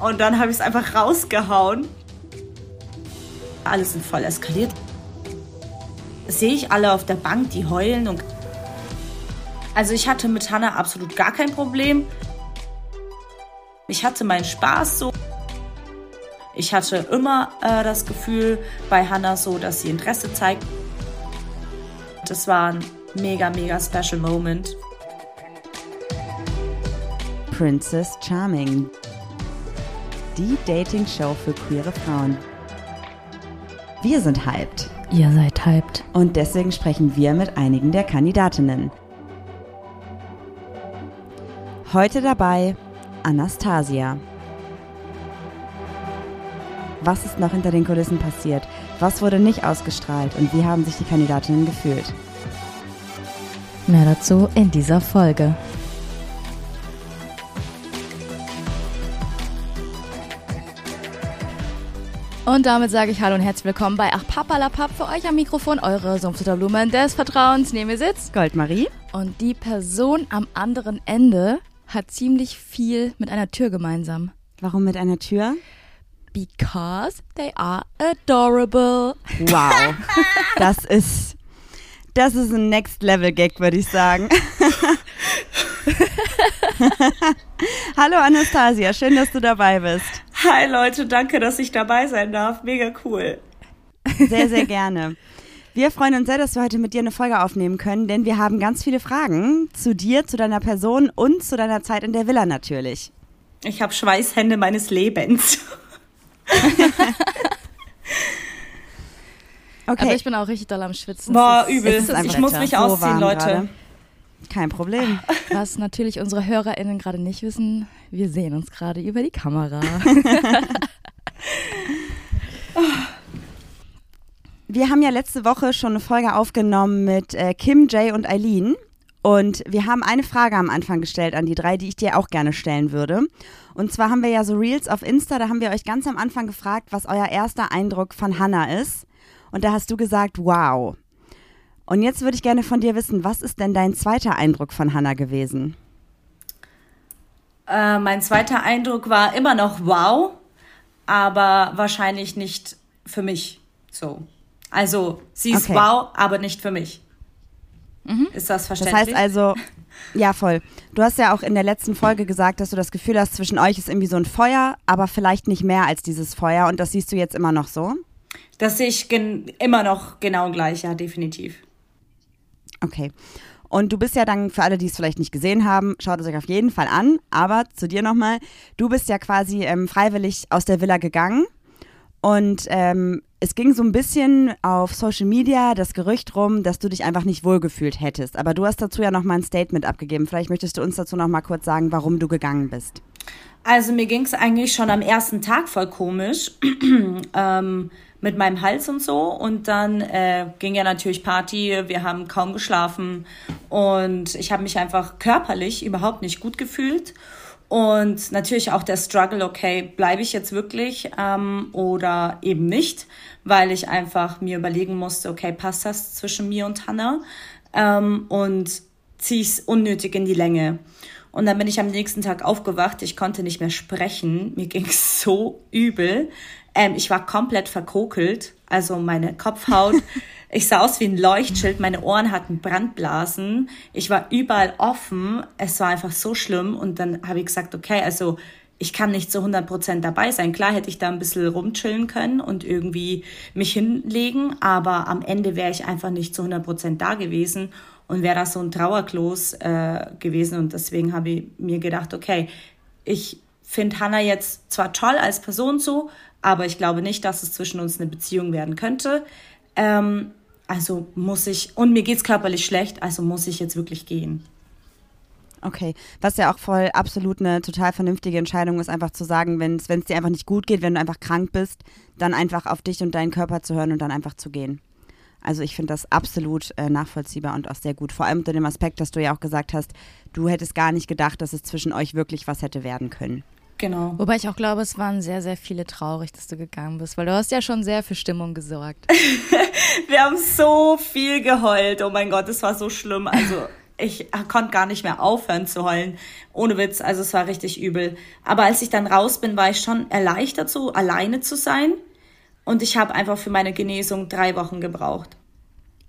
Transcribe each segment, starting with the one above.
Und dann habe ich es einfach rausgehauen. Alles sind voll eskaliert. Sehe ich alle auf der Bank, die heulen und. Also ich hatte mit Hannah absolut gar kein Problem. Ich hatte meinen Spaß so. Ich hatte immer äh, das Gefühl bei Hannah so, dass sie Interesse zeigt. Das war ein mega, mega special Moment. Princess Charming. Die Dating-Show für queere Frauen. Wir sind hyped. Ihr seid hyped. Und deswegen sprechen wir mit einigen der Kandidatinnen. Heute dabei Anastasia. Was ist noch hinter den Kulissen passiert? Was wurde nicht ausgestrahlt? Und wie haben sich die Kandidatinnen gefühlt? Mehr dazu in dieser Folge. Und damit sage ich Hallo und herzlich willkommen bei Ach Papalapap. Für euch am Mikrofon eure Sumpfzitterblumen des Vertrauens. Neben mir sitzt Goldmarie. Und die Person am anderen Ende hat ziemlich viel mit einer Tür gemeinsam. Warum mit einer Tür? Because they are adorable. Wow. Das ist, das ist ein Next-Level-Gag, würde ich sagen. Hallo Anastasia, schön, dass du dabei bist. Hi Leute, danke, dass ich dabei sein darf. Mega cool. Sehr, sehr gerne. Wir freuen uns sehr, dass wir heute mit dir eine Folge aufnehmen können, denn wir haben ganz viele Fragen zu dir, zu deiner Person und zu deiner Zeit in der Villa natürlich. Ich habe Schweißhände meines Lebens. okay. Aber ich bin auch richtig doll am Schwitzen. Boah, übel. Ich muss mich ausziehen, Leute. Grade. Kein Problem. Was natürlich unsere HörerInnen gerade nicht wissen, wir sehen uns gerade über die Kamera. wir haben ja letzte Woche schon eine Folge aufgenommen mit äh, Kim, Jay und Eileen. Und wir haben eine Frage am Anfang gestellt an die drei, die ich dir auch gerne stellen würde. Und zwar haben wir ja so Reels auf Insta, da haben wir euch ganz am Anfang gefragt, was euer erster Eindruck von Hannah ist. Und da hast du gesagt, wow. Und jetzt würde ich gerne von dir wissen, was ist denn dein zweiter Eindruck von Hannah gewesen? Äh, mein zweiter Eindruck war immer noch wow, aber wahrscheinlich nicht für mich so. Also sie ist okay. wow, aber nicht für mich. Mhm. Ist das verständlich? Das heißt also, ja voll. Du hast ja auch in der letzten Folge gesagt, dass du das Gefühl hast, zwischen euch ist irgendwie so ein Feuer, aber vielleicht nicht mehr als dieses Feuer. Und das siehst du jetzt immer noch so? Das sehe ich immer noch genau gleich, ja, definitiv. Okay. Und du bist ja dann, für alle, die es vielleicht nicht gesehen haben, schaut es euch auf jeden Fall an. Aber zu dir nochmal, du bist ja quasi ähm, freiwillig aus der Villa gegangen. Und ähm, es ging so ein bisschen auf Social Media das Gerücht rum, dass du dich einfach nicht wohlgefühlt hättest. Aber du hast dazu ja nochmal ein Statement abgegeben. Vielleicht möchtest du uns dazu nochmal kurz sagen, warum du gegangen bist. Also mir ging es eigentlich schon am ersten Tag voll komisch. ähm, mit meinem Hals und so. Und dann äh, ging ja natürlich Party, wir haben kaum geschlafen und ich habe mich einfach körperlich überhaupt nicht gut gefühlt. Und natürlich auch der Struggle, okay, bleibe ich jetzt wirklich ähm, oder eben nicht, weil ich einfach mir überlegen musste, okay, passt das zwischen mir und Hannah? Ähm, und ziehe ich es unnötig in die Länge. Und dann bin ich am nächsten Tag aufgewacht, ich konnte nicht mehr sprechen, mir ging es so übel. Ähm, ich war komplett verkokelt, also meine Kopfhaut. Ich sah aus wie ein Leuchtschild, meine Ohren hatten Brandblasen, ich war überall offen, es war einfach so schlimm. Und dann habe ich gesagt, okay, also ich kann nicht zu 100 Prozent dabei sein. Klar hätte ich da ein bisschen rumchillen können und irgendwie mich hinlegen, aber am Ende wäre ich einfach nicht zu 100 Prozent da gewesen und wäre das so ein Trauerklos äh, gewesen und deswegen habe ich mir gedacht, okay, ich finde Hannah jetzt zwar toll als Person so, aber ich glaube nicht, dass es zwischen uns eine Beziehung werden könnte. Ähm, also muss ich, und mir geht es körperlich schlecht, also muss ich jetzt wirklich gehen. Okay, was ja auch voll absolut eine total vernünftige Entscheidung ist, einfach zu sagen, wenn es dir einfach nicht gut geht, wenn du einfach krank bist, dann einfach auf dich und deinen Körper zu hören und dann einfach zu gehen. Also ich finde das absolut äh, nachvollziehbar und auch sehr gut. Vor allem unter dem Aspekt, dass du ja auch gesagt hast, du hättest gar nicht gedacht, dass es zwischen euch wirklich was hätte werden können. Genau. Wobei ich auch glaube, es waren sehr, sehr viele traurig, dass du gegangen bist, weil du hast ja schon sehr für Stimmung gesorgt. Wir haben so viel geheult. Oh mein Gott, es war so schlimm. Also ich konnte gar nicht mehr aufhören zu heulen. Ohne Witz, also es war richtig übel. Aber als ich dann raus bin, war ich schon erleichtert, so alleine zu sein. Und ich habe einfach für meine Genesung drei Wochen gebraucht.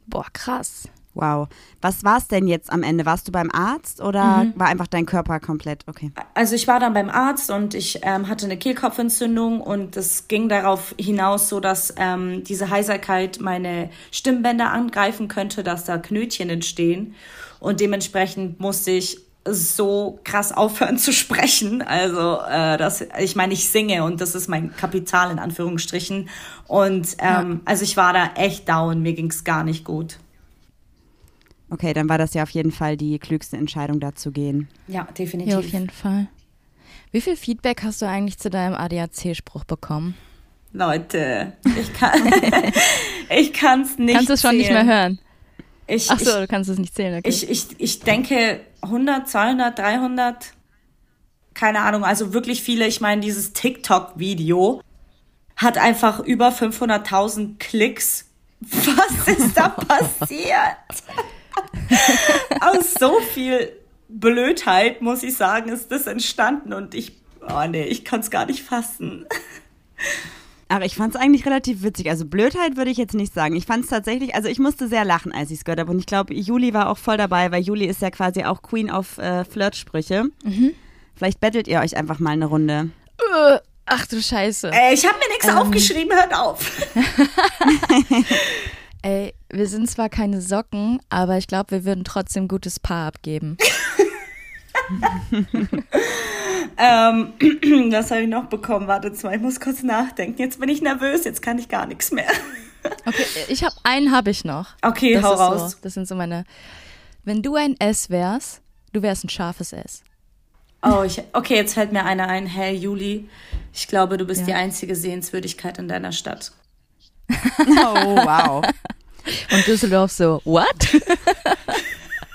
Boah, krass. Wow. Was war es denn jetzt am Ende? Warst du beim Arzt oder mhm. war einfach dein Körper komplett okay? Also ich war dann beim Arzt und ich ähm, hatte eine Kehlkopfentzündung und es ging darauf hinaus, so dass ähm, diese Heiserkeit meine Stimmbänder angreifen könnte, dass da Knötchen entstehen und dementsprechend musste ich so krass aufhören zu sprechen. Also äh, das, ich meine, ich singe und das ist mein Kapital in Anführungsstrichen. Und ähm, ja. also ich war da echt down, mir ging's gar nicht gut. Okay, dann war das ja auf jeden Fall die klügste Entscheidung, da zu gehen. Ja, definitiv. Ja, auf jeden Fall. Wie viel Feedback hast du eigentlich zu deinem ADAC-Spruch bekommen? Leute, ich kann ich kann's nicht. Kannst du es schon nicht mehr hören? Ich, Ach so, ich, du kannst es nicht zählen. Okay. Ich, ich, ich denke 100, 200, 300, keine Ahnung, also wirklich viele. Ich meine, dieses TikTok-Video hat einfach über 500.000 Klicks. Was ist da passiert? Aus so viel Blödheit, muss ich sagen, ist das entstanden und ich, oh nee, ich kann es gar nicht fassen. Aber ich fand es eigentlich relativ witzig. Also Blödheit würde ich jetzt nicht sagen. Ich fand es tatsächlich, also ich musste sehr lachen, als ich es gehört habe. Und ich glaube, Juli war auch voll dabei, weil Juli ist ja quasi auch Queen auf äh, Flirtsprüche. Mhm. Vielleicht bettelt ihr euch einfach mal eine Runde. Äh, ach du Scheiße. Äh, ich habe mir nichts ähm. aufgeschrieben, hört auf. Ey, wir sind zwar keine Socken, aber ich glaube, wir würden trotzdem gutes Paar abgeben. ähm, was habe ich noch bekommen? Warte mal, ich muss kurz nachdenken. Jetzt bin ich nervös, jetzt kann ich gar nichts mehr. okay, ich habe einen habe ich noch. Okay, das hau raus. So, das sind so meine. Wenn du ein S wärst, du wärst ein scharfes S. Oh, ich, okay, jetzt fällt mir einer ein. Hey, Juli, ich glaube, du bist ja. die einzige Sehenswürdigkeit in deiner Stadt. Oh, wow. Und Düsseldorf so, what?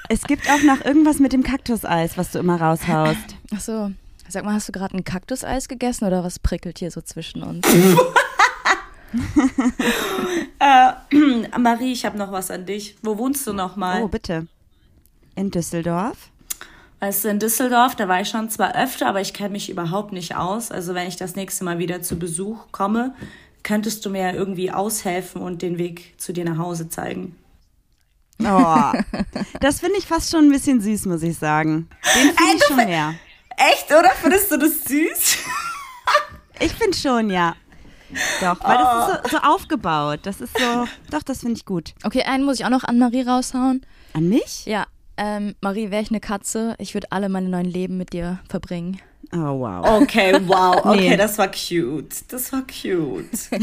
Es gibt auch noch irgendwas mit dem Kaktuseis, was du immer raushaust. Ach so. Sag mal, hast du gerade ein Kaktuseis gegessen oder was prickelt hier so zwischen uns? äh, Marie, ich habe noch was an dich. Wo wohnst du noch mal? Oh, bitte. In Düsseldorf? Weißt du, in Düsseldorf, da war ich schon zwar öfter, aber ich kenne mich überhaupt nicht aus. Also wenn ich das nächste Mal wieder zu Besuch komme, könntest du mir irgendwie aushelfen und den Weg zu dir nach Hause zeigen? Oh, das finde ich fast schon ein bisschen süß, muss ich sagen. Den finde ich schon mehr. Echt, oder? Findest du das süß? ich finde schon, ja. Doch, weil oh. das ist so, so, aufgebaut. Das ist so, doch, das finde ich gut. Okay, einen muss ich auch noch an Marie raushauen. An mich? Ja. Ähm, Marie, wäre ich eine Katze, ich würde alle meine neuen Leben mit dir verbringen. Oh, wow. Okay, wow. Okay, nee. das war cute. Das war cute.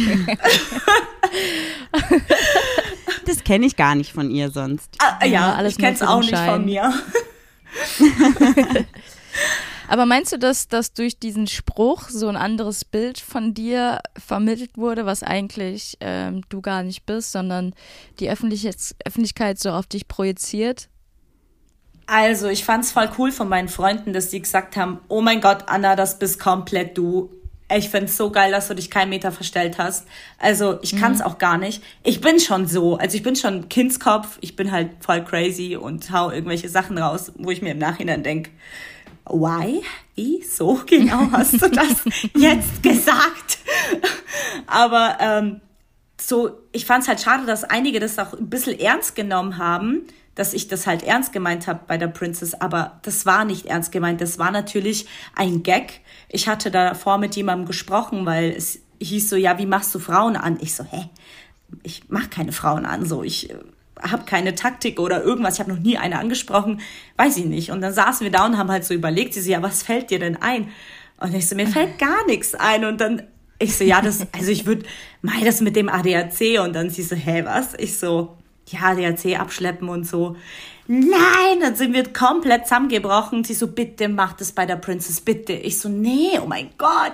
das kenne ich gar nicht von ihr sonst. Ah, ja, alles ich kenne es auch nicht von mir. Aber meinst du, dass, dass durch diesen Spruch so ein anderes Bild von dir vermittelt wurde, was eigentlich ähm, du gar nicht bist, sondern die Öffentlichkeit so auf dich projiziert? Also, ich fand's voll cool von meinen Freunden, dass die gesagt haben, oh mein Gott, Anna, das bist komplett du. Ich find's so geil, dass du dich keinen Meter verstellt hast. Also, ich kann's mhm. auch gar nicht. Ich bin schon so. Also, ich bin schon Kindskopf. Ich bin halt voll crazy und hau irgendwelche Sachen raus, wo ich mir im Nachhinein denk, why? Wie? So genau hast du das jetzt gesagt? Aber ähm, so, ich fand's halt schade, dass einige das auch ein bisschen ernst genommen haben dass ich das halt ernst gemeint habe bei der Princess, aber das war nicht ernst gemeint. Das war natürlich ein Gag. Ich hatte davor mit jemandem gesprochen, weil es hieß so, ja, wie machst du Frauen an? Ich so, hä? Ich mach keine Frauen an, so ich äh, habe keine Taktik oder irgendwas. Ich habe noch nie eine angesprochen, weiß ich nicht. Und dann saßen wir da und haben halt so überlegt, sie so, ja, was fällt dir denn ein? Und ich so, mir fällt gar nichts ein. Und dann ich so, ja, das, also ich würde mal das mit dem ADAC und dann sie so, hä, was? Ich so, ja, DRC abschleppen und so. Nein, dann sind wir komplett zusammengebrochen. Sie so, bitte mach das bei der Princess, bitte. Ich so, nee, oh mein Gott.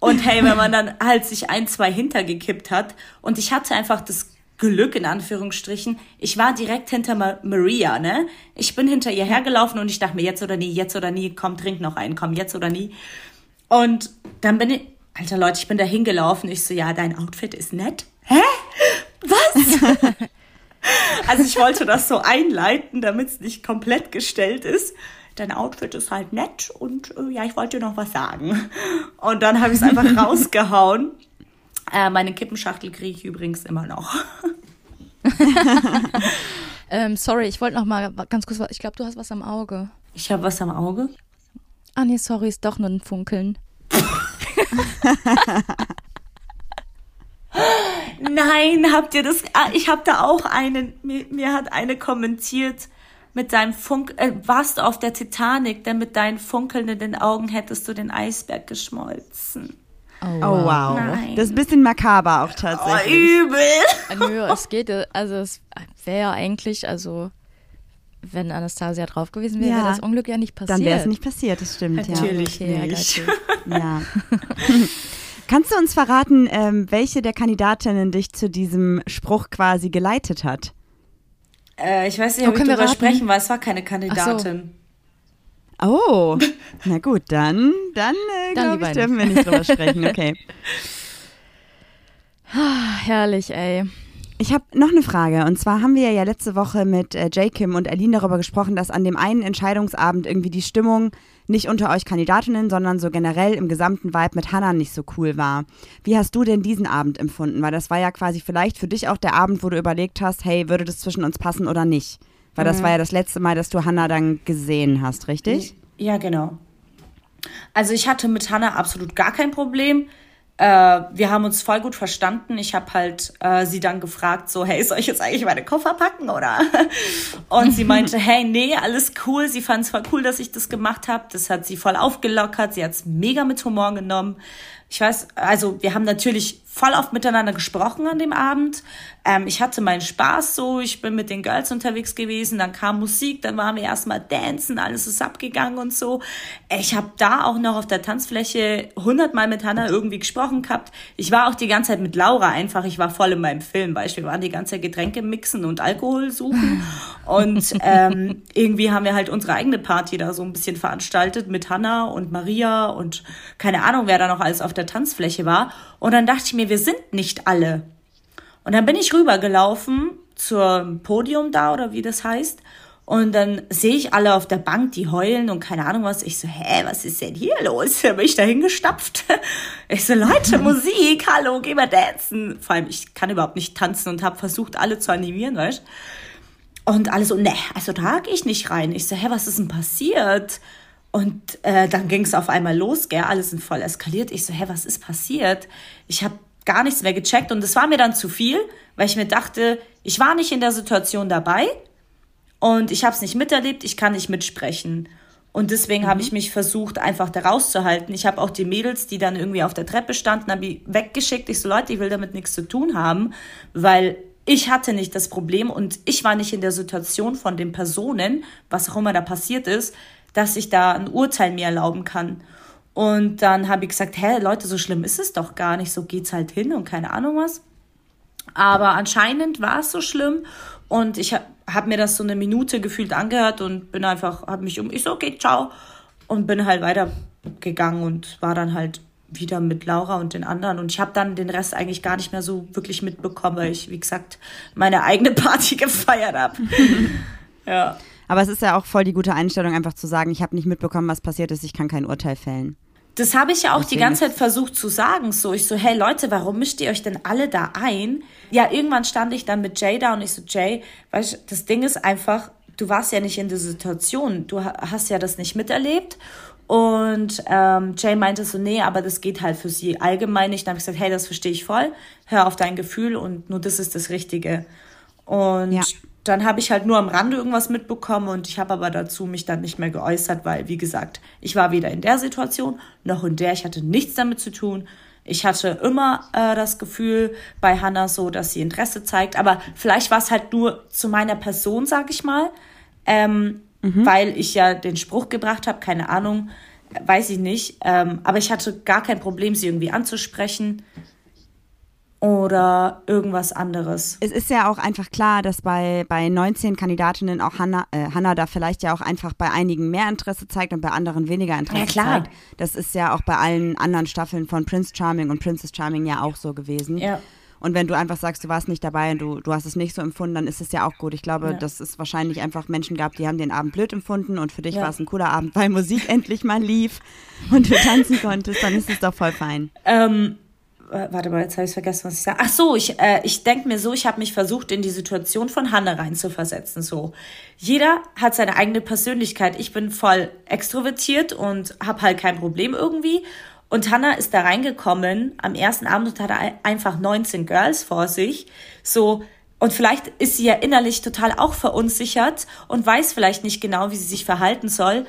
Und hey, wenn man dann halt sich ein, zwei hintergekippt hat und ich hatte einfach das Glück in Anführungsstrichen. Ich war direkt hinter Ma Maria, ne? Ich bin hinter ihr hergelaufen und ich dachte mir, jetzt oder nie, jetzt oder nie, komm, trink noch einen, komm, jetzt oder nie. Und dann bin ich, alter Leute, ich bin da hingelaufen. Ich so, ja, dein Outfit ist nett. Hä? Was? Also ich wollte das so einleiten, damit es nicht komplett gestellt ist. Dein Outfit ist halt nett und äh, ja, ich wollte dir noch was sagen. Und dann habe ich es einfach rausgehauen. Äh, meine Kippenschachtel kriege ich übrigens immer noch. ähm, sorry, ich wollte noch mal ganz kurz. Ich glaube, du hast was am Auge. Ich habe was am Auge? Ah nee, sorry, ist doch nur ein Funkeln. Nein, habt ihr das? Ah, ich habe da auch einen. Mir, mir, hat eine kommentiert mit deinem Funk. Äh, warst du auf der Titanic, denn mit deinen funkelnden Augen hättest du den Eisberg geschmolzen. Oh, oh wow. Oh, wow. Das ist ein bisschen makaber auch tatsächlich. Oh, übel. Äh, nö, es geht, also es wäre ja eigentlich, also wenn Anastasia drauf gewesen wäre, ja. wäre das Unglück ja nicht passiert. Dann wäre es nicht passiert, das stimmt. Natürlich ja. Okay, nicht. Ja. Kannst du uns verraten, ähm, welche der Kandidatinnen dich zu diesem Spruch quasi geleitet hat? Äh, ich weiß nicht, ob oh, ich darüber raten? sprechen, weil es war keine Kandidatin. Oh, na gut, dann, dann, äh, glaube ich, dürfen wir nicht drüber sprechen. Okay. Herrlich, ey. Ich habe noch eine Frage. Und zwar haben wir ja letzte Woche mit äh, J. Kim und Aline darüber gesprochen, dass an dem einen Entscheidungsabend irgendwie die Stimmung nicht unter euch Kandidatinnen, sondern so generell im gesamten Vibe mit Hannah nicht so cool war. Wie hast du denn diesen Abend empfunden? Weil das war ja quasi vielleicht für dich auch der Abend, wo du überlegt hast, hey, würde das zwischen uns passen oder nicht? Weil mhm. das war ja das letzte Mal, dass du Hannah dann gesehen hast, richtig? Ja, genau. Also ich hatte mit Hannah absolut gar kein Problem äh, wir haben uns voll gut verstanden. Ich habe halt äh, sie dann gefragt, so, hey, soll ich jetzt eigentlich meine Koffer packen oder? Und sie meinte, hey, nee, alles cool. Sie fand es voll cool, dass ich das gemacht habe. Das hat sie voll aufgelockert. Sie hat es mega mit Humor genommen. Ich weiß, also wir haben natürlich voll oft miteinander gesprochen an dem Abend. Ähm, ich hatte meinen Spaß so, ich bin mit den Girls unterwegs gewesen, dann kam Musik, dann waren wir erstmal dancen, alles ist abgegangen und so. Ich habe da auch noch auf der Tanzfläche hundertmal mit Hannah irgendwie gesprochen gehabt. Ich war auch die ganze Zeit mit Laura einfach, ich war voll in meinem Film, weil wir waren die ganze Zeit Getränke mixen und Alkohol suchen und ähm, irgendwie haben wir halt unsere eigene Party da so ein bisschen veranstaltet mit Hannah und Maria und keine Ahnung, wer da noch alles auf der Tanzfläche war. Und dann dachte ich mir, wir sind nicht alle. Und dann bin ich rübergelaufen zum Podium da oder wie das heißt. Und dann sehe ich alle auf der Bank, die heulen und keine Ahnung was. Ich so, hä, was ist denn hier los? Da bin ich da hingestapft. Ich so, Leute, Musik, hallo, geh mal dancen. Vor allem, ich kann überhaupt nicht tanzen und habe versucht, alle zu animieren, weißt Und alle so, ne, also da gehe ich nicht rein. Ich so, hä, was ist denn passiert? Und äh, dann ging es auf einmal los, gell, alles sind voll eskaliert. Ich so, hä, was ist passiert? Ich habe gar nichts mehr gecheckt und es war mir dann zu viel, weil ich mir dachte, ich war nicht in der Situation dabei und ich habe es nicht miterlebt, ich kann nicht mitsprechen. Und deswegen mhm. habe ich mich versucht, einfach da rauszuhalten. Ich habe auch die Mädels, die dann irgendwie auf der Treppe standen, habe ich weggeschickt. Ich so, Leute, ich will damit nichts zu tun haben, weil ich hatte nicht das Problem und ich war nicht in der Situation von den Personen, was auch immer da passiert ist, dass ich da ein Urteil mir erlauben kann. Und dann habe ich gesagt, hä, Leute, so schlimm ist es doch gar nicht, so geht's halt hin und keine Ahnung was. Aber anscheinend war es so schlimm und ich habe hab mir das so eine Minute gefühlt angehört und bin einfach, habe mich um, ich so, okay, ciao. Und bin halt weitergegangen und war dann halt wieder mit Laura und den anderen. Und ich habe dann den Rest eigentlich gar nicht mehr so wirklich mitbekommen, weil ich, wie gesagt, meine eigene Party gefeiert habe. ja. Aber es ist ja auch voll die gute Einstellung, einfach zu sagen, ich habe nicht mitbekommen, was passiert ist, ich kann kein Urteil fällen. Das habe ich ja auch Deswegen die ganze Zeit versucht zu sagen. So, ich so, hey Leute, warum mischt ihr euch denn alle da ein? Ja, irgendwann stand ich dann mit Jay da und ich so, Jay, weißt du, das Ding ist einfach, du warst ja nicht in der Situation. Du hast ja das nicht miterlebt. Und ähm, Jay meinte so, nee, aber das geht halt für sie allgemein nicht. Dann habe ich gesagt, hey, das verstehe ich voll. Hör auf dein Gefühl und nur das ist das Richtige. Und ja dann habe ich halt nur am Rande irgendwas mitbekommen und ich habe aber dazu mich dann nicht mehr geäußert, weil, wie gesagt, ich war weder in der Situation noch in der, ich hatte nichts damit zu tun. Ich hatte immer äh, das Gefühl bei Hannah so, dass sie Interesse zeigt, aber vielleicht war es halt nur zu meiner Person, sag ich mal, ähm, mhm. weil ich ja den Spruch gebracht habe, keine Ahnung, weiß ich nicht, ähm, aber ich hatte gar kein Problem, sie irgendwie anzusprechen oder irgendwas anderes. Es ist ja auch einfach klar, dass bei, bei 19 Kandidatinnen auch Hannah, äh, Hannah da vielleicht ja auch einfach bei einigen mehr Interesse zeigt und bei anderen weniger Interesse ja, klar. zeigt. Das ist ja auch bei allen anderen Staffeln von Prince Charming und Princess Charming ja auch so gewesen. Ja. Und wenn du einfach sagst, du warst nicht dabei und du, du hast es nicht so empfunden, dann ist es ja auch gut. Ich glaube, ja. dass es wahrscheinlich einfach Menschen gab, die haben den Abend blöd empfunden und für dich ja. war es ein cooler Abend, weil Musik endlich mal lief und du tanzen konntest, dann ist es doch voll fein. Ähm, warte mal, jetzt habe ich vergessen, was ich sage. Ach so, ich, äh, ich denke mir so, ich habe mich versucht, in die Situation von Hanne reinzuversetzen. So, jeder hat seine eigene Persönlichkeit. Ich bin voll extrovertiert und habe halt kein Problem irgendwie. Und Hannah ist da reingekommen am ersten Abend und hatte einfach 19 Girls vor sich. So, und vielleicht ist sie ja innerlich total auch verunsichert und weiß vielleicht nicht genau, wie sie sich verhalten soll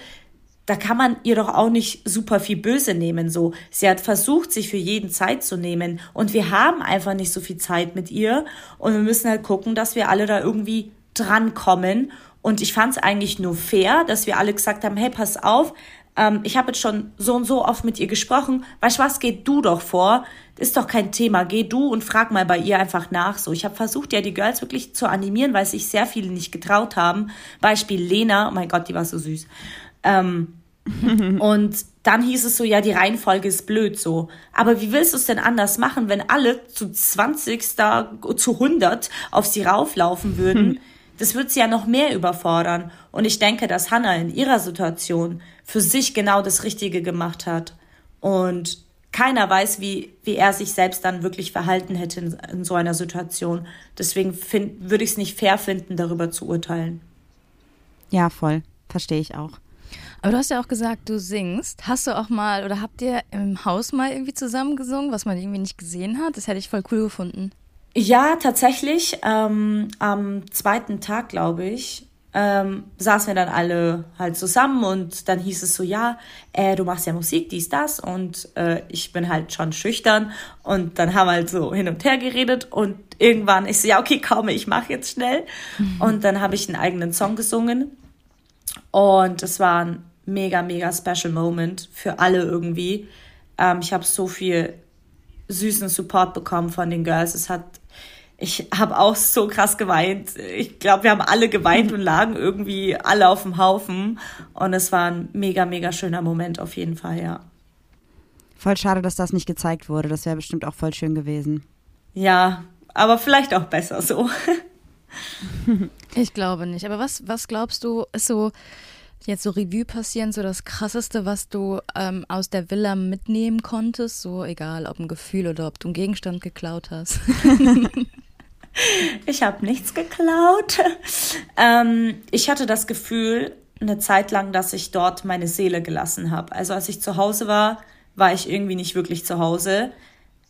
da kann man ihr doch auch nicht super viel böse nehmen, so. Sie hat versucht, sich für jeden Zeit zu nehmen. Und wir haben einfach nicht so viel Zeit mit ihr. Und wir müssen halt gucken, dass wir alle da irgendwie drankommen. Und ich fand es eigentlich nur fair, dass wir alle gesagt haben, hey, pass auf, ähm, ich habe jetzt schon so und so oft mit ihr gesprochen, weißt du was, geh du doch vor, ist doch kein Thema, geh du und frag mal bei ihr einfach nach, so. Ich habe versucht, ja, die Girls wirklich zu animieren, weil sich sehr viele nicht getraut haben, Beispiel Lena, oh mein Gott, die war so süß, ähm, und dann hieß es so, ja, die Reihenfolge ist blöd so. Aber wie willst du es denn anders machen, wenn alle zu 20 da, zu 100 auf sie rauflaufen würden? Das wird sie ja noch mehr überfordern. Und ich denke, dass Hannah in ihrer Situation für sich genau das Richtige gemacht hat. Und keiner weiß, wie, wie er sich selbst dann wirklich verhalten hätte in, in so einer Situation. Deswegen würde ich es nicht fair finden, darüber zu urteilen. Ja, voll. Verstehe ich auch. Aber du hast ja auch gesagt, du singst. Hast du auch mal oder habt ihr im Haus mal irgendwie zusammen gesungen, was man irgendwie nicht gesehen hat? Das hätte ich voll cool gefunden. Ja, tatsächlich. Ähm, am zweiten Tag, glaube ich, ähm, saßen wir dann alle halt zusammen und dann hieß es so, ja, äh, du machst ja Musik, dies, das und äh, ich bin halt schon schüchtern und dann haben wir halt so hin und her geredet und irgendwann ich so, ja, okay, komm, ich mach jetzt schnell mhm. und dann habe ich einen eigenen Song gesungen und es war ein mega, mega special Moment für alle irgendwie. Ähm, ich habe so viel süßen Support bekommen von den Girls. Es hat, ich habe auch so krass geweint. Ich glaube, wir haben alle geweint und lagen irgendwie alle auf dem Haufen. Und es war ein mega, mega schöner Moment auf jeden Fall, ja. Voll schade, dass das nicht gezeigt wurde. Das wäre bestimmt auch voll schön gewesen. Ja, aber vielleicht auch besser so. ich glaube nicht. Aber was, was glaubst du, ist so jetzt so Revue passieren, so das Krasseste, was du ähm, aus der Villa mitnehmen konntest? So egal, ob ein Gefühl oder ob du einen Gegenstand geklaut hast. ich habe nichts geklaut. Ähm, ich hatte das Gefühl eine Zeit lang, dass ich dort meine Seele gelassen habe. Also als ich zu Hause war, war ich irgendwie nicht wirklich zu Hause.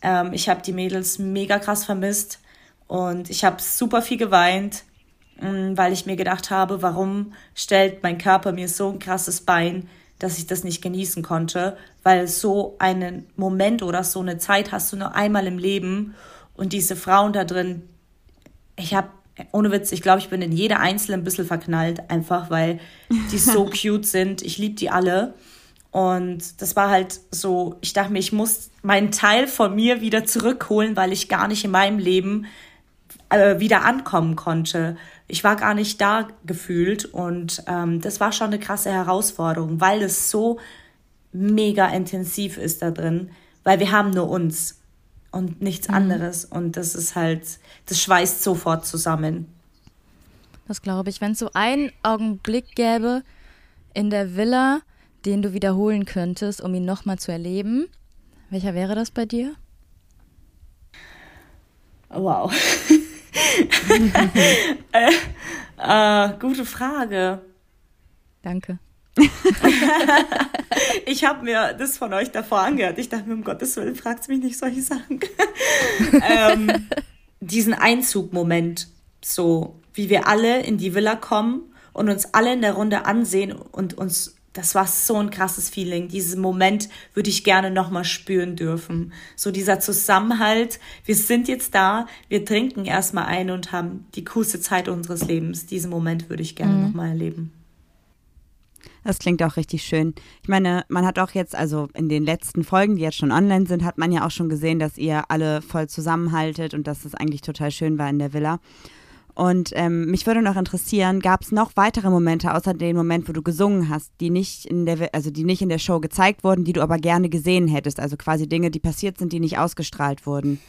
Ähm, ich habe die Mädels mega krass vermisst und ich habe super viel geweint. Mm, weil ich mir gedacht habe, warum stellt mein Körper mir so ein krasses Bein, dass ich das nicht genießen konnte, weil so einen Moment oder so eine Zeit hast du nur einmal im Leben und diese Frauen da drin, ich habe ohne Witz, ich glaube, ich bin in jede einzelne ein bisschen verknallt, einfach weil die so cute sind. Ich liebe die alle. Und das war halt so, ich dachte mir, ich muss meinen Teil von mir wieder zurückholen, weil ich gar nicht in meinem Leben äh, wieder ankommen konnte ich war gar nicht da gefühlt und ähm, das war schon eine krasse Herausforderung, weil es so mega intensiv ist da drin, weil wir haben nur uns und nichts mhm. anderes und das ist halt, das schweißt sofort zusammen. Das glaube ich. Wenn es so einen Augenblick gäbe in der Villa, den du wiederholen könntest, um ihn nochmal zu erleben, welcher wäre das bei dir? Wow. äh, äh, gute Frage. Danke. ich habe mir das von euch davor angehört. Ich dachte mir, um Gottes Willen, fragt mich nicht solche Sachen. ähm, diesen Einzugmoment, so wie wir alle in die Villa kommen und uns alle in der Runde ansehen und uns das war so ein krasses Feeling. Diesen Moment würde ich gerne nochmal spüren dürfen. So dieser Zusammenhalt. Wir sind jetzt da, wir trinken erstmal ein und haben die coolste Zeit unseres Lebens. Diesen Moment würde ich gerne mhm. nochmal erleben. Das klingt auch richtig schön. Ich meine, man hat auch jetzt, also in den letzten Folgen, die jetzt schon online sind, hat man ja auch schon gesehen, dass ihr alle voll zusammenhaltet und dass es eigentlich total schön war in der Villa. Und ähm, mich würde noch interessieren, gab es noch weitere Momente außer dem Moment, wo du gesungen hast, die nicht in der, also die nicht in der Show gezeigt wurden, die du aber gerne gesehen hättest? Also quasi Dinge, die passiert sind, die nicht ausgestrahlt wurden.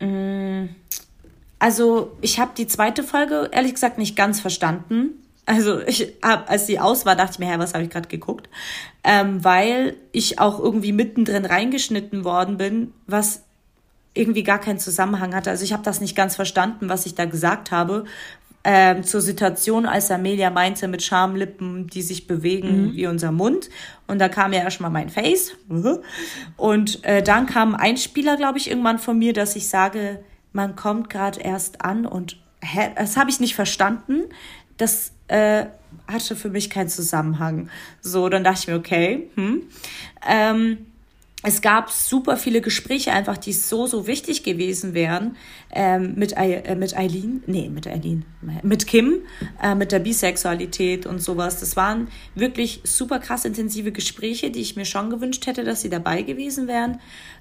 Mm, also ich habe die zweite Folge ehrlich gesagt nicht ganz verstanden. Also ich hab, als sie aus war, dachte ich mir, Hä, was habe ich gerade geguckt? Ähm, weil ich auch irgendwie mittendrin reingeschnitten worden bin, was irgendwie gar keinen Zusammenhang hatte. Also ich habe das nicht ganz verstanden, was ich da gesagt habe. Ähm, zur Situation, als Amelia meinte, mit Schamlippen, die sich bewegen mhm. wie unser Mund. Und da kam ja erstmal mein Face. Und äh, dann kam ein Spieler, glaube ich, irgendwann von mir, dass ich sage, man kommt gerade erst an und hä, das habe ich nicht verstanden. Das äh, hatte für mich keinen Zusammenhang. So, dann dachte ich mir, okay, hm. Ähm, es gab super viele Gespräche einfach, die so, so wichtig gewesen wären ähm, mit, äh, mit Eileen, nee, mit Eileen, mit Kim, äh, mit der Bisexualität und sowas. Das waren wirklich super krass intensive Gespräche, die ich mir schon gewünscht hätte, dass sie dabei gewesen wären.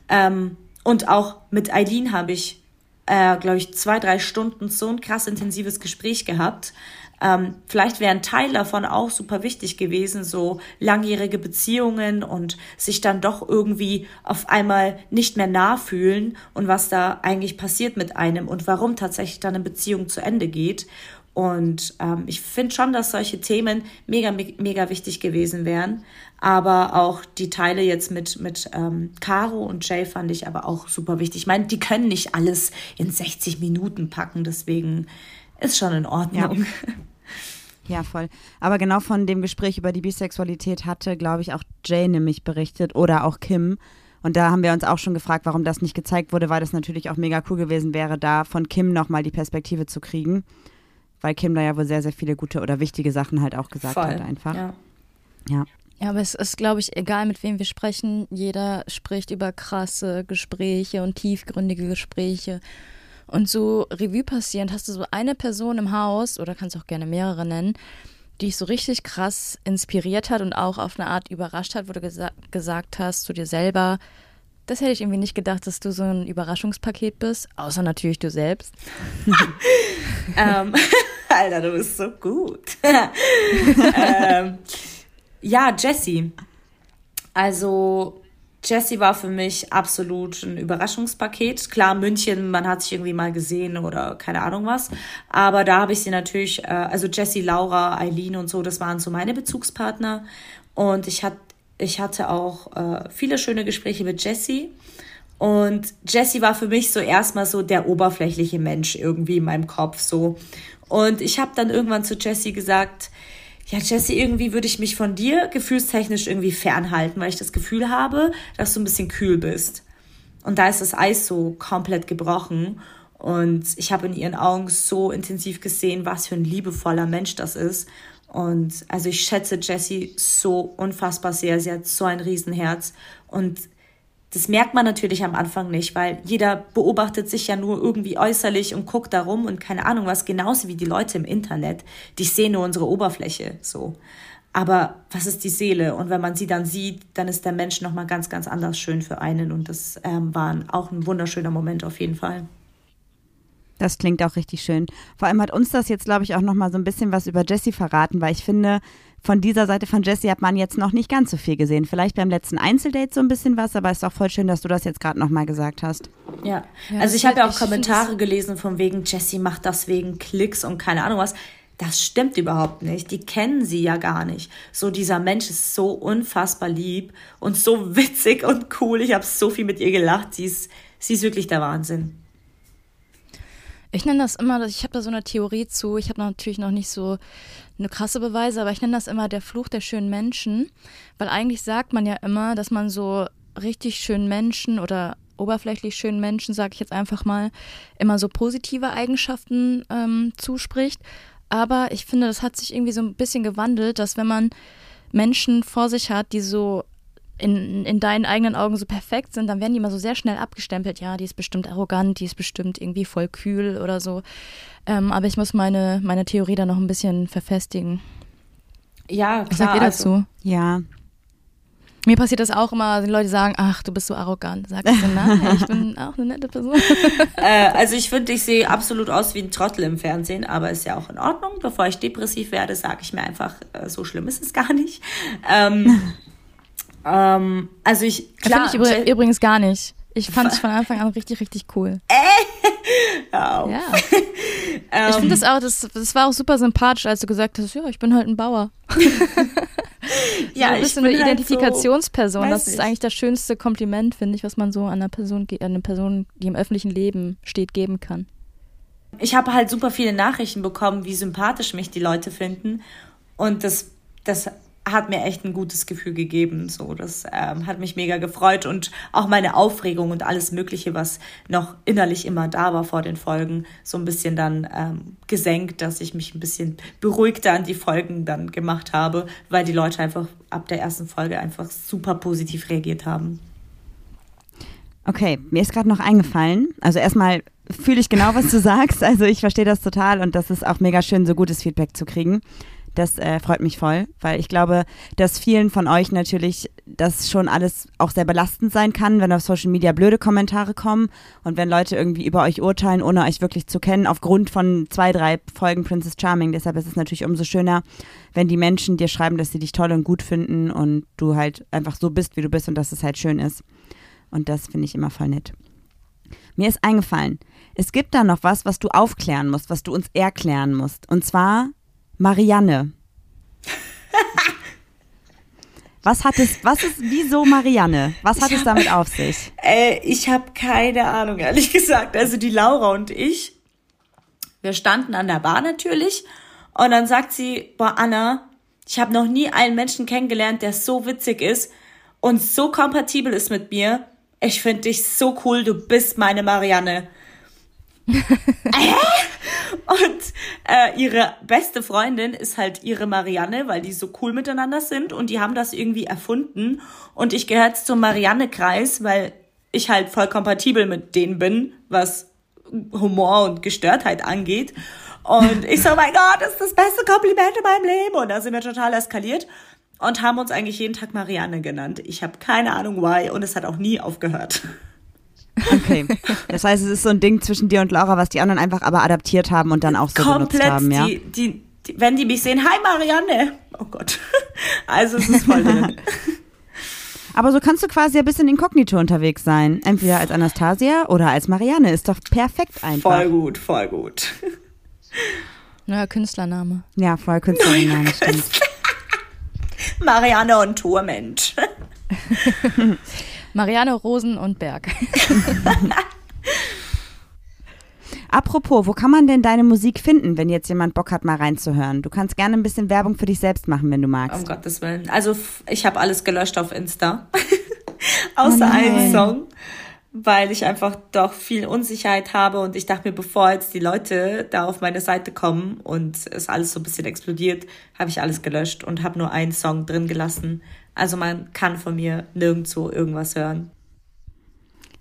Ähm, und auch mit Eileen habe ich, äh, glaube ich, zwei, drei Stunden so ein krass intensives Gespräch gehabt. Ähm, vielleicht wäre ein Teil davon auch super wichtig gewesen, so langjährige Beziehungen und sich dann doch irgendwie auf einmal nicht mehr nah fühlen und was da eigentlich passiert mit einem und warum tatsächlich dann eine Beziehung zu Ende geht. Und ähm, ich finde schon, dass solche Themen mega, mega wichtig gewesen wären. Aber auch die Teile jetzt mit, mit ähm, Caro und Jay fand ich aber auch super wichtig. Ich meine, die können nicht alles in 60 Minuten packen, deswegen ist schon in Ordnung. Ja. Ja, voll. Aber genau von dem Gespräch über die Bisexualität hatte, glaube ich, auch Jay nämlich berichtet oder auch Kim. Und da haben wir uns auch schon gefragt, warum das nicht gezeigt wurde, weil das natürlich auch mega cool gewesen wäre, da von Kim nochmal die Perspektive zu kriegen. Weil Kim da ja wohl sehr, sehr viele gute oder wichtige Sachen halt auch gesagt voll. hat einfach. Ja. ja. Ja, aber es ist, glaube ich, egal, mit wem wir sprechen. Jeder spricht über krasse Gespräche und tiefgründige Gespräche. Und so Revue passierend hast du so eine Person im Haus, oder kannst auch gerne mehrere nennen, die dich so richtig krass inspiriert hat und auch auf eine Art überrascht hat, wo du gesa gesagt hast zu dir selber, das hätte ich irgendwie nicht gedacht, dass du so ein Überraschungspaket bist, außer natürlich du selbst. ähm, Alter, du bist so gut. ähm, ja, Jessie. Also Jessie war für mich absolut ein Überraschungspaket. Klar, München, man hat sich irgendwie mal gesehen oder keine Ahnung was. Aber da habe ich sie natürlich, äh, also Jessie, Laura, Eileen und so, das waren so meine Bezugspartner. Und ich, hat, ich hatte auch äh, viele schöne Gespräche mit Jessie. Und Jessie war für mich so erstmal so der oberflächliche Mensch irgendwie in meinem Kopf so. Und ich habe dann irgendwann zu Jessie gesagt, ja, Jesse, irgendwie würde ich mich von dir gefühlstechnisch irgendwie fernhalten, weil ich das Gefühl habe, dass du ein bisschen kühl bist. Und da ist das Eis so komplett gebrochen. Und ich habe in ihren Augen so intensiv gesehen, was für ein liebevoller Mensch das ist. Und also ich schätze Jessie so unfassbar sehr. Sie hat so ein Riesenherz. Und das merkt man natürlich am Anfang nicht, weil jeder beobachtet sich ja nur irgendwie äußerlich und guckt darum und keine Ahnung was, genauso wie die Leute im Internet. Die sehen nur unsere Oberfläche so. Aber was ist die Seele? Und wenn man sie dann sieht, dann ist der Mensch nochmal ganz, ganz anders schön für einen. Und das ähm, war auch ein wunderschöner Moment auf jeden Fall. Das klingt auch richtig schön. Vor allem hat uns das jetzt, glaube ich, auch nochmal so ein bisschen was über Jessie verraten, weil ich finde, von dieser Seite von Jessie hat man jetzt noch nicht ganz so viel gesehen. Vielleicht beim letzten Einzeldate so ein bisschen was, aber es ist auch voll schön, dass du das jetzt gerade nochmal gesagt hast. Ja, ja also ich habe ja auch Kommentare gelesen von wegen, Jessie macht das wegen Klicks und keine Ahnung was. Das stimmt überhaupt nicht. Die kennen sie ja gar nicht. So dieser Mensch ist so unfassbar lieb und so witzig und cool. Ich habe so viel mit ihr gelacht. Sie ist, sie ist wirklich der Wahnsinn. Ich nenne das immer, ich habe da so eine Theorie zu. Ich habe natürlich noch nicht so eine krasse Beweise, aber ich nenne das immer der Fluch der schönen Menschen, weil eigentlich sagt man ja immer, dass man so richtig schönen Menschen oder oberflächlich schönen Menschen, sage ich jetzt einfach mal, immer so positive Eigenschaften ähm, zuspricht. Aber ich finde, das hat sich irgendwie so ein bisschen gewandelt, dass wenn man Menschen vor sich hat, die so in, in deinen eigenen Augen so perfekt sind, dann werden die immer so sehr schnell abgestempelt. Ja, die ist bestimmt arrogant, die ist bestimmt irgendwie voll kühl oder so. Ähm, aber ich muss meine, meine Theorie da noch ein bisschen verfestigen. Ja, klar. Was sagt ihr dazu? Also, ja. Mir passiert das auch immer, wenn Leute sagen, ach, du bist so arrogant. Sag ich dann, nein, ich bin auch eine nette Person. äh, also ich finde, ich sehe absolut aus wie ein Trottel im Fernsehen, aber ist ja auch in Ordnung. Bevor ich depressiv werde, sage ich mir einfach, äh, so schlimm ist es gar nicht. Ähm, Ähm, also ich, klar. Finde ich übrigens gar nicht. Ich fand es von Anfang an richtig, richtig cool. Ja. Ja. Ich finde das auch, das, das war auch super sympathisch, als du gesagt hast, ja, ich bin halt ein Bauer. ja, so ein bisschen eine halt Identifikationsperson. weiß das ist nicht. eigentlich das schönste Kompliment, finde ich, was man so an einer Person, an eine Person, die im öffentlichen Leben steht, geben kann. ich habe halt super viele Nachrichten bekommen, wie sympathisch mich die Leute finden. Und das, das hat mir echt ein gutes Gefühl gegeben. So, das ähm, hat mich mega gefreut und auch meine Aufregung und alles Mögliche, was noch innerlich immer da war vor den Folgen, so ein bisschen dann ähm, gesenkt, dass ich mich ein bisschen beruhigter an die Folgen dann gemacht habe, weil die Leute einfach ab der ersten Folge einfach super positiv reagiert haben. Okay, mir ist gerade noch eingefallen. Also erstmal fühle ich genau, was du sagst. Also ich verstehe das total und das ist auch mega schön, so gutes Feedback zu kriegen. Das äh, freut mich voll, weil ich glaube, dass vielen von euch natürlich das schon alles auch sehr belastend sein kann, wenn auf Social Media blöde Kommentare kommen und wenn Leute irgendwie über euch urteilen, ohne euch wirklich zu kennen, aufgrund von zwei, drei Folgen Princess Charming. Deshalb ist es natürlich umso schöner, wenn die Menschen dir schreiben, dass sie dich toll und gut finden und du halt einfach so bist, wie du bist und dass es halt schön ist. Und das finde ich immer voll nett. Mir ist eingefallen, es gibt da noch was, was du aufklären musst, was du uns erklären musst. Und zwar Marianne. Was hat es, was ist, wieso Marianne? Was hat es damit auf sich? Äh, ich habe keine Ahnung, ehrlich gesagt. Also die Laura und ich, wir standen an der Bar natürlich und dann sagt sie, boah Anna, ich habe noch nie einen Menschen kennengelernt, der so witzig ist und so kompatibel ist mit mir. Ich finde dich so cool, du bist meine Marianne. Hä? Und äh, ihre beste Freundin ist halt ihre Marianne, weil die so cool miteinander sind und die haben das irgendwie erfunden. Und ich gehöre jetzt zum Marianne-Kreis, weil ich halt voll kompatibel mit denen bin, was Humor und Gestörtheit angeht. Und ich so, mein Gott, das ist das beste Kompliment in meinem Leben. Und da sind wir total eskaliert und haben uns eigentlich jeden Tag Marianne genannt. Ich habe keine Ahnung why und es hat auch nie aufgehört. Okay. Das heißt, es ist so ein Ding zwischen dir und Laura, was die anderen einfach aber adaptiert haben und dann auch so benutzt Komplett, haben, ja? die, die, die, wenn die mich sehen, hi Marianne. Oh Gott. Also es ist voll drin. Aber so kannst du quasi ein bisschen inkognito unterwegs sein. Entweder als Anastasia oder als Marianne. Ist doch perfekt einfach. Voll gut, voll gut. Neuer Künstlername. Ja, voll Künstlerinname, stimmt. Marianne und Torment. Marianne Rosen und Berg. Apropos, wo kann man denn deine Musik finden, wenn jetzt jemand Bock hat, mal reinzuhören? Du kannst gerne ein bisschen Werbung für dich selbst machen, wenn du magst. Um Gottes Willen. Also ich habe alles gelöscht auf Insta. Außer Oh einen Song. Weil ich einfach doch viel Unsicherheit habe und ich dachte mir, bevor jetzt die Leute da auf meine Seite kommen und es alles so ein bisschen explodiert, habe ich alles gelöscht und habe nur einen Song drin gelassen. Also man kann von mir nirgendwo irgendwas hören.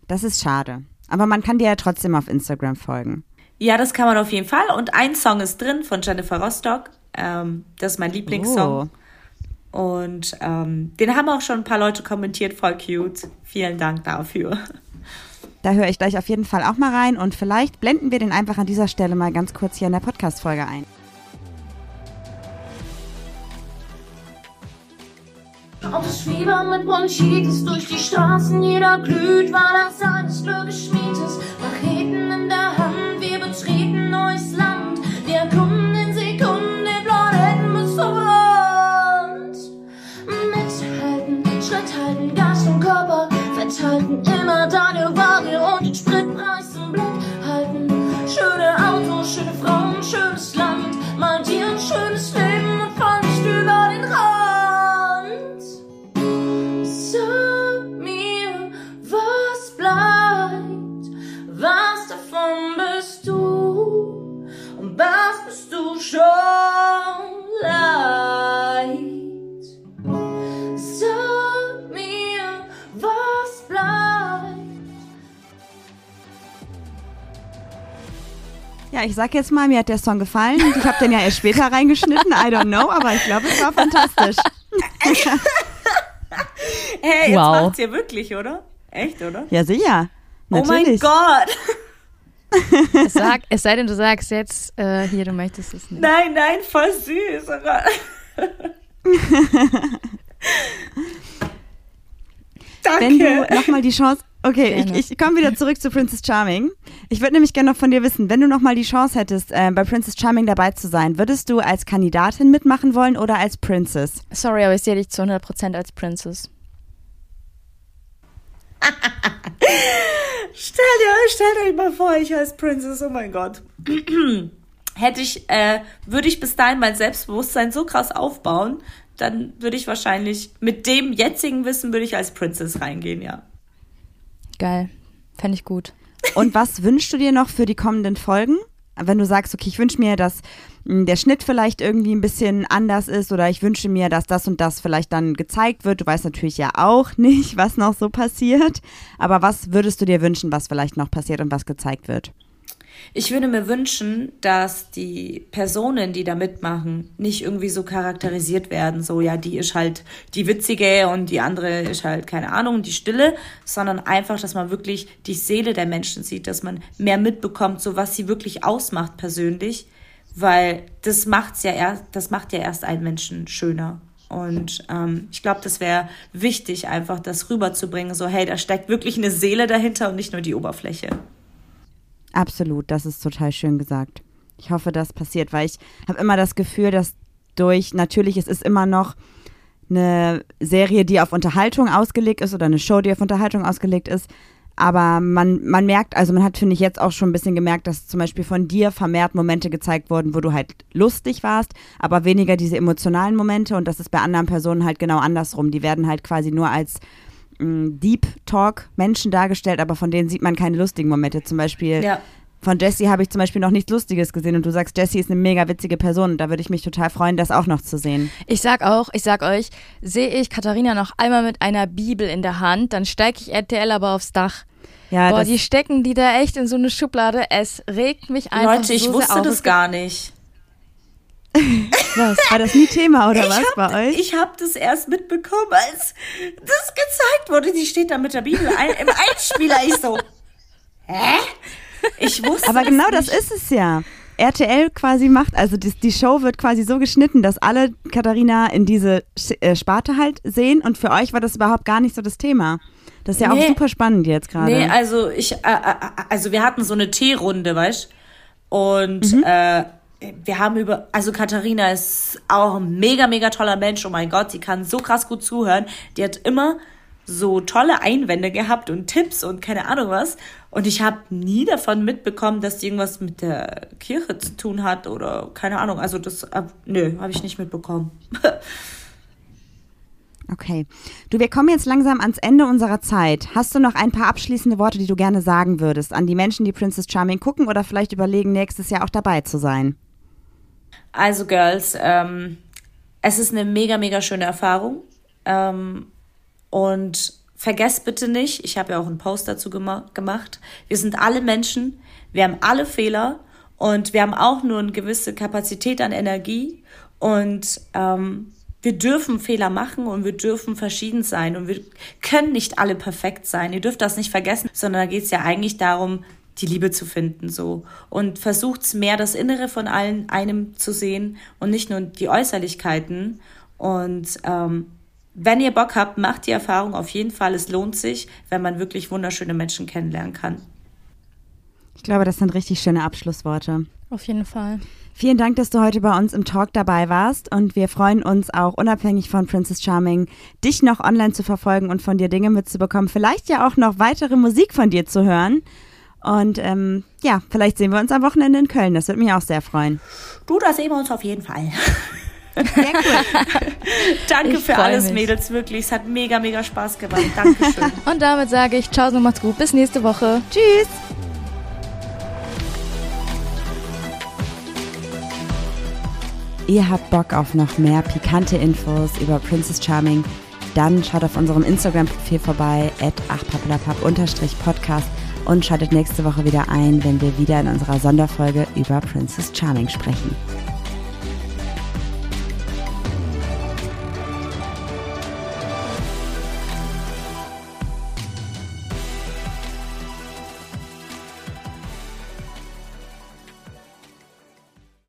Das ist schade. Aber man kann dir ja trotzdem auf Instagram folgen. Ja, das kann man auf jeden Fall. Und ein Song ist drin von Jennifer Rostock. Ähm, das ist mein Lieblingssong. Und ähm, den haben auch schon ein paar Leute kommentiert. Voll cute. Vielen Dank dafür. Da höre ich gleich auf jeden Fall auch mal rein und vielleicht blenden wir den einfach an dieser Stelle mal ganz kurz hier in der Podcast-Folge ein. Autos schwebern mit Bronchitis durch die Straßen, jeder glüht, weil das alles Glück geschmied. Macheten in der Hand, wir betreten neues Land. Wir erkunden in Sekunden den Planeten bis zum Rand. Mithalten, Schritt halten, Geist und Körper festhalten, immer deine Ware und den Spritpreis im Blick halten. Schöne Autos, schöne Frauen, schönes Land, mal dir ein schönes Leben schon leid. Sag mir, was bleibt. Ja, ich sag jetzt mal, mir hat der Song gefallen. Ich habe den ja erst später reingeschnitten, I don't know, aber ich glaube, es war fantastisch. Hey, jetzt Wow. macht's ihr wirklich, oder? Echt, oder? Ja, sicher. Oh mein Natürlich. Gott. Es, sag, es sei denn, du sagst jetzt, äh, hier, du möchtest es nicht. Nein, nein, voll süß. Oh Gott. Wenn du Danke. nochmal die Chance, Okay, ich, ich komme wieder zurück zu Princess Charming. Ich würde nämlich gerne noch von dir wissen, wenn du noch mal die Chance hättest, äh, bei Princess Charming dabei zu sein, würdest du als Kandidatin mitmachen wollen oder als Princess? Sorry, aber ich sehe dich zu 100% als Princess. Stellt, ihr, stellt euch mal vor, ich als Princess, oh mein Gott. Hätte ich, äh, würde ich bis dahin mein Selbstbewusstsein so krass aufbauen, dann würde ich wahrscheinlich mit dem jetzigen Wissen würde ich als Princess reingehen, ja. Geil. Fände ich gut. Und was wünschst du dir noch für die kommenden Folgen? Wenn du sagst, okay, ich wünsche mir, dass mh, der Schnitt vielleicht irgendwie ein bisschen anders ist oder ich wünsche mir, dass das und das vielleicht dann gezeigt wird. Du weißt natürlich ja auch nicht, was noch so passiert. Aber was würdest du dir wünschen, was vielleicht noch passiert und was gezeigt wird? Ich würde mir wünschen, dass die Personen, die da mitmachen, nicht irgendwie so charakterisiert werden. So, ja, die ist halt die Witzige und die andere ist halt, keine Ahnung, die Stille, sondern einfach, dass man wirklich die Seele der Menschen sieht, dass man mehr mitbekommt, so was sie wirklich ausmacht persönlich. Weil das macht's ja erst, das macht ja erst einen Menschen schöner. Und ähm, ich glaube, das wäre wichtig, einfach das rüberzubringen. So, hey, da steckt wirklich eine Seele dahinter und nicht nur die Oberfläche. Absolut, das ist total schön gesagt. Ich hoffe, das passiert, weil ich habe immer das Gefühl, dass durch, natürlich, es ist immer noch eine Serie, die auf Unterhaltung ausgelegt ist oder eine Show, die auf Unterhaltung ausgelegt ist. Aber man, man merkt, also man hat, finde ich, jetzt auch schon ein bisschen gemerkt, dass zum Beispiel von dir vermehrt Momente gezeigt wurden, wo du halt lustig warst, aber weniger diese emotionalen Momente und das ist bei anderen Personen halt genau andersrum. Die werden halt quasi nur als Deep Talk Menschen dargestellt, aber von denen sieht man keine lustigen Momente. Zum Beispiel ja. von Jessie habe ich zum Beispiel noch nichts Lustiges gesehen und du sagst, Jessie ist eine mega witzige Person und da würde ich mich total freuen, das auch noch zu sehen. Ich sag auch, ich sag euch, sehe ich Katharina noch einmal mit einer Bibel in der Hand, dann steige ich RTL aber aufs Dach. Ja, Boah, die stecken die da echt in so eine Schublade. Es regt mich einfach Leute, ich so wusste das gar nicht. Was? War das nie Thema oder ich was hab, bei euch? Ich habe das erst mitbekommen, als das gezeigt wurde. Die steht da mit der Bibel ein, im Einspieler. Ich so, hä? Ich wusste Aber genau nicht. das ist es ja. RTL quasi macht, also die, die, Show wird quasi so geschnitten, dass alle Katharina in diese äh, Sparte halt sehen und für euch war das überhaupt gar nicht so das Thema. Das ist ja nee, auch super spannend jetzt gerade. Nee, also ich, äh, äh, also wir hatten so eine Teerunde, weißt Und mhm. äh, wir haben über, also Katharina ist auch ein mega, mega toller Mensch. Oh mein Gott, sie kann so krass gut zuhören. Die hat immer so tolle Einwände gehabt und Tipps und keine Ahnung was. Und ich habe nie davon mitbekommen, dass die irgendwas mit der Kirche zu tun hat oder keine Ahnung. Also das, äh, nö, habe ich nicht mitbekommen. Okay. Du, wir kommen jetzt langsam ans Ende unserer Zeit. Hast du noch ein paar abschließende Worte, die du gerne sagen würdest an die Menschen, die Princess Charming gucken oder vielleicht überlegen, nächstes Jahr auch dabei zu sein? Also Girls, ähm, es ist eine mega, mega schöne Erfahrung. Ähm, und vergesst bitte nicht, ich habe ja auch einen Post dazu gema gemacht, wir sind alle Menschen, wir haben alle Fehler und wir haben auch nur eine gewisse Kapazität an Energie und ähm, wir dürfen Fehler machen und wir dürfen verschieden sein und wir können nicht alle perfekt sein. Ihr dürft das nicht vergessen, sondern da geht es ja eigentlich darum, die Liebe zu finden so und versucht mehr das Innere von allen einem zu sehen und nicht nur die Äußerlichkeiten und ähm, wenn ihr Bock habt, macht die Erfahrung auf jeden Fall. Es lohnt sich, wenn man wirklich wunderschöne Menschen kennenlernen kann. Ich glaube, das sind richtig schöne Abschlussworte. Auf jeden Fall. Vielen Dank, dass du heute bei uns im Talk dabei warst und wir freuen uns auch unabhängig von Princess Charming, dich noch online zu verfolgen und von dir Dinge mitzubekommen, vielleicht ja auch noch weitere Musik von dir zu hören. Und ähm, ja, vielleicht sehen wir uns am Wochenende in Köln. Das würde mich auch sehr freuen. Du, da sehen wir uns auf jeden Fall. Sehr cool. Danke ich für alles, mich. Mädels, wirklich. Es hat mega, mega Spaß gemacht. Dankeschön. Und damit sage ich Ciao, so macht's gut. Bis nächste Woche. Tschüss. Ihr habt Bock auf noch mehr pikante Infos über Princess Charming? Dann schaut auf unserem Instagram-Profil vorbei, at achpapelapap-podcast und schaltet nächste Woche wieder ein, wenn wir wieder in unserer Sonderfolge über Princess Charming sprechen.